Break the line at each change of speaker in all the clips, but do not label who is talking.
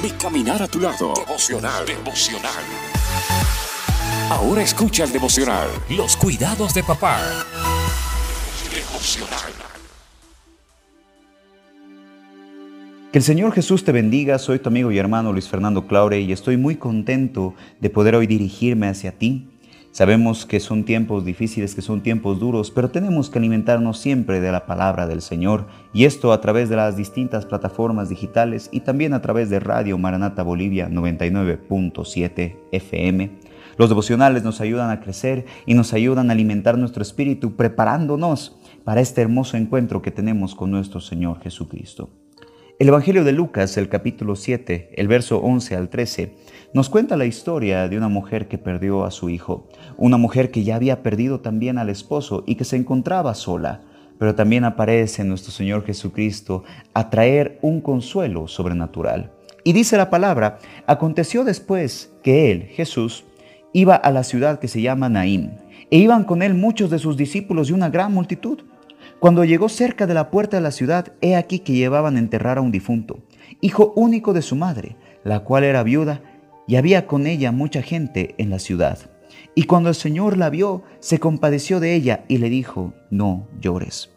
Mi caminar a tu lado. Devocional. Devocional. Ahora escucha el devocional. Los cuidados de papá. Devocional.
Que el Señor Jesús te bendiga, soy tu amigo y hermano Luis Fernando Claure y estoy muy contento de poder hoy dirigirme hacia ti. Sabemos que son tiempos difíciles, que son tiempos duros, pero tenemos que alimentarnos siempre de la palabra del Señor y esto a través de las distintas plataformas digitales y también a través de Radio Maranata Bolivia 99.7 FM. Los devocionales nos ayudan a crecer y nos ayudan a alimentar nuestro espíritu preparándonos para este hermoso encuentro que tenemos con nuestro Señor Jesucristo. El Evangelio de Lucas, el capítulo 7, el verso 11 al 13, nos cuenta la historia de una mujer que perdió a su hijo, una mujer que ya había perdido también al esposo y que se encontraba sola, pero también aparece nuestro Señor Jesucristo a traer un consuelo sobrenatural. Y dice la palabra, aconteció después que él, Jesús, iba a la ciudad que se llama Naín, e iban con él muchos de sus discípulos y una gran multitud. Cuando llegó cerca de la puerta de la ciudad, he aquí que llevaban a enterrar a un difunto, hijo único de su madre, la cual era viuda, y había con ella mucha gente en la ciudad. Y cuando el Señor la vio, se compadeció de ella y le dijo, no llores.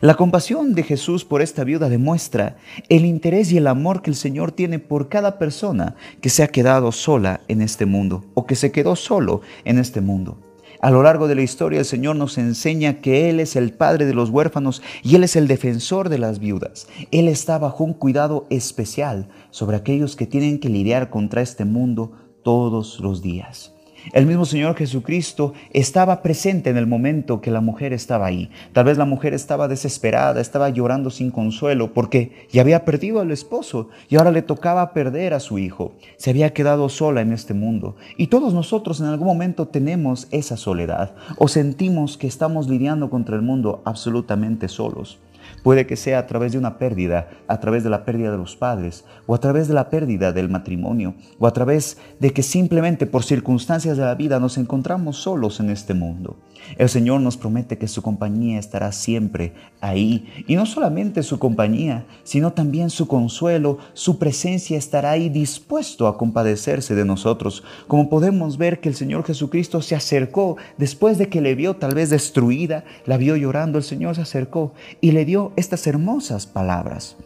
La compasión de Jesús por esta viuda demuestra el interés y el amor que el Señor tiene por cada persona que se ha quedado sola en este mundo o que se quedó solo en este mundo. A lo largo de la historia el Señor nos enseña que Él es el Padre de los huérfanos y Él es el defensor de las viudas. Él está bajo un cuidado especial sobre aquellos que tienen que lidiar contra este mundo todos los días. El mismo Señor Jesucristo estaba presente en el momento que la mujer estaba ahí. Tal vez la mujer estaba desesperada, estaba llorando sin consuelo porque ya había perdido al esposo y ahora le tocaba perder a su hijo. Se había quedado sola en este mundo. Y todos nosotros en algún momento tenemos esa soledad o sentimos que estamos lidiando contra el mundo absolutamente solos. Puede que sea a través de una pérdida, a través de la pérdida de los padres, o a través de la pérdida del matrimonio, o a través de que simplemente por circunstancias de la vida nos encontramos solos en este mundo. El Señor nos promete que su compañía estará siempre ahí, y no solamente su compañía, sino también su consuelo, su presencia estará ahí dispuesto a compadecerse de nosotros, como podemos ver que el Señor Jesucristo se acercó después de que le vio tal vez destruida, la vio llorando, el Señor se acercó y le dio estas hermosas palabras.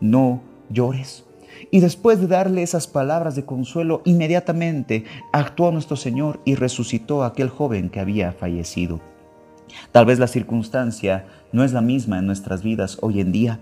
No llores. Y después de darle esas palabras de consuelo, inmediatamente actuó nuestro Señor y resucitó a aquel joven que había fallecido. Tal vez la circunstancia no es la misma en nuestras vidas hoy en día,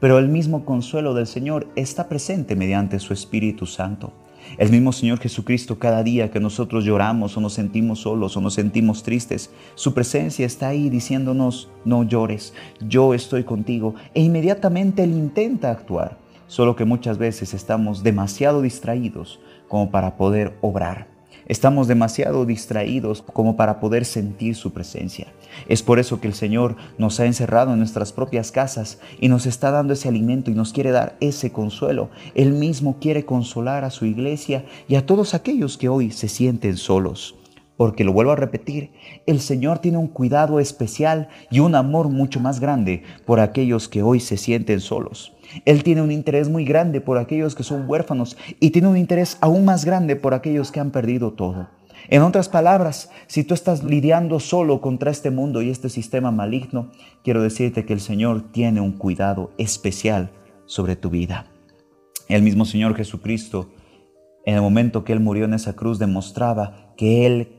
pero el mismo consuelo del Señor está presente mediante su Espíritu Santo. El mismo Señor Jesucristo cada día que nosotros lloramos o nos sentimos solos o nos sentimos tristes, su presencia está ahí diciéndonos, no llores, yo estoy contigo. E inmediatamente Él intenta actuar, solo que muchas veces estamos demasiado distraídos como para poder obrar. Estamos demasiado distraídos como para poder sentir su presencia. Es por eso que el Señor nos ha encerrado en nuestras propias casas y nos está dando ese alimento y nos quiere dar ese consuelo. Él mismo quiere consolar a su iglesia y a todos aquellos que hoy se sienten solos. Porque lo vuelvo a repetir, el Señor tiene un cuidado especial y un amor mucho más grande por aquellos que hoy se sienten solos. Él tiene un interés muy grande por aquellos que son huérfanos y tiene un interés aún más grande por aquellos que han perdido todo. En otras palabras, si tú estás lidiando solo contra este mundo y este sistema maligno, quiero decirte que el Señor tiene un cuidado especial sobre tu vida. El mismo Señor Jesucristo, en el momento que Él murió en esa cruz, demostraba que Él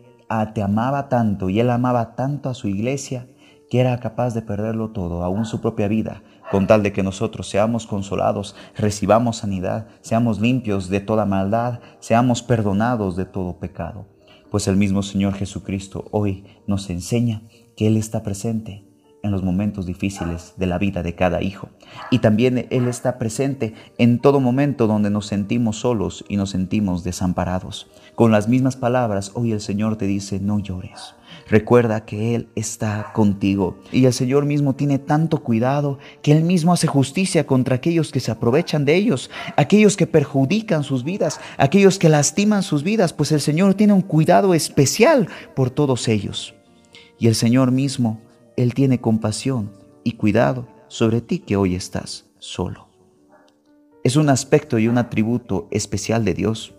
te amaba tanto y Él amaba tanto a su iglesia que era capaz de perderlo todo, aún su propia vida, con tal de que nosotros seamos consolados, recibamos sanidad, seamos limpios de toda maldad, seamos perdonados de todo pecado. Pues el mismo Señor Jesucristo hoy nos enseña que Él está presente en los momentos difíciles de la vida de cada hijo. Y también Él está presente en todo momento donde nos sentimos solos y nos sentimos desamparados. Con las mismas palabras, hoy el Señor te dice, no llores. Recuerda que Él está contigo y el Señor mismo tiene tanto cuidado que Él mismo hace justicia contra aquellos que se aprovechan de ellos, aquellos que perjudican sus vidas, aquellos que lastiman sus vidas, pues el Señor tiene un cuidado especial por todos ellos. Y el Señor mismo, Él tiene compasión y cuidado sobre ti que hoy estás solo. es un aspecto y un atributo especial de Dios,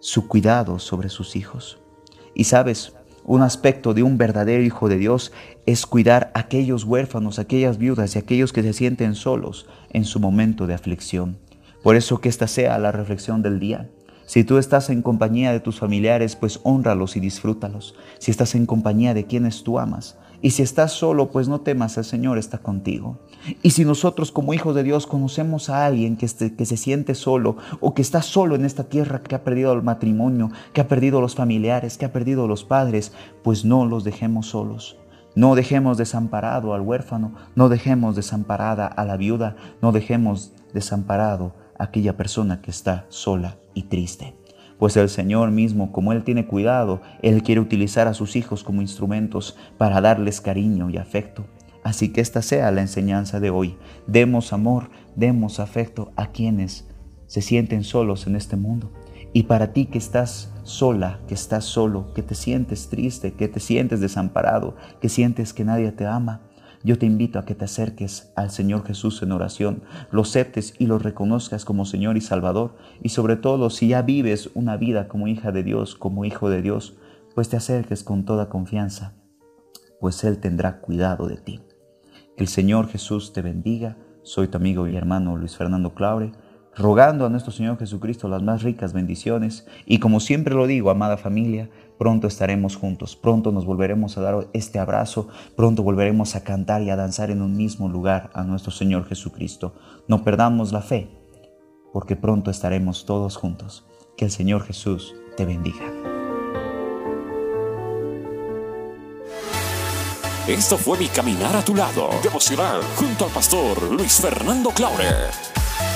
su cuidado sobre sus hijos. Y sabes, un aspecto de un verdadero hijo de Dios es cuidar a aquellos huérfanos, aquellas viudas y aquellos que se sienten solos en su momento de aflicción. Por eso que esta sea la reflexión del día. Si tú estás en compañía de tus familiares, pues honralos y disfrútalos. Si estás en compañía de quienes tú amas, y si estás solo, pues no temas, el Señor está contigo. Y si nosotros como hijos de Dios conocemos a alguien que, que se siente solo o que está solo en esta tierra, que ha perdido el matrimonio, que ha perdido los familiares, que ha perdido los padres, pues no los dejemos solos. No dejemos desamparado al huérfano, no dejemos desamparada a la viuda, no dejemos desamparado a aquella persona que está sola y triste pues el Señor mismo, como Él tiene cuidado, Él quiere utilizar a sus hijos como instrumentos para darles cariño y afecto. Así que esta sea la enseñanza de hoy. Demos amor, demos afecto a quienes se sienten solos en este mundo. Y para ti que estás sola, que estás solo, que te sientes triste, que te sientes desamparado, que sientes que nadie te ama, yo te invito a que te acerques al Señor Jesús en oración, lo aceptes y lo reconozcas como Señor y Salvador. Y sobre todo, si ya vives una vida como hija de Dios, como hijo de Dios, pues te acerques con toda confianza, pues Él tendrá cuidado de ti. Que el Señor Jesús te bendiga. Soy tu amigo y hermano Luis Fernando Claure rogando a nuestro Señor Jesucristo las más ricas bendiciones y como siempre lo digo, amada familia, pronto estaremos juntos, pronto nos volveremos a dar este abrazo, pronto volveremos a cantar y a danzar en un mismo lugar a nuestro Señor Jesucristo. No perdamos la fe, porque pronto estaremos todos juntos. Que el Señor Jesús te bendiga.
Esto fue mi caminar a tu lado, devocional, junto al pastor Luis Fernando Claure.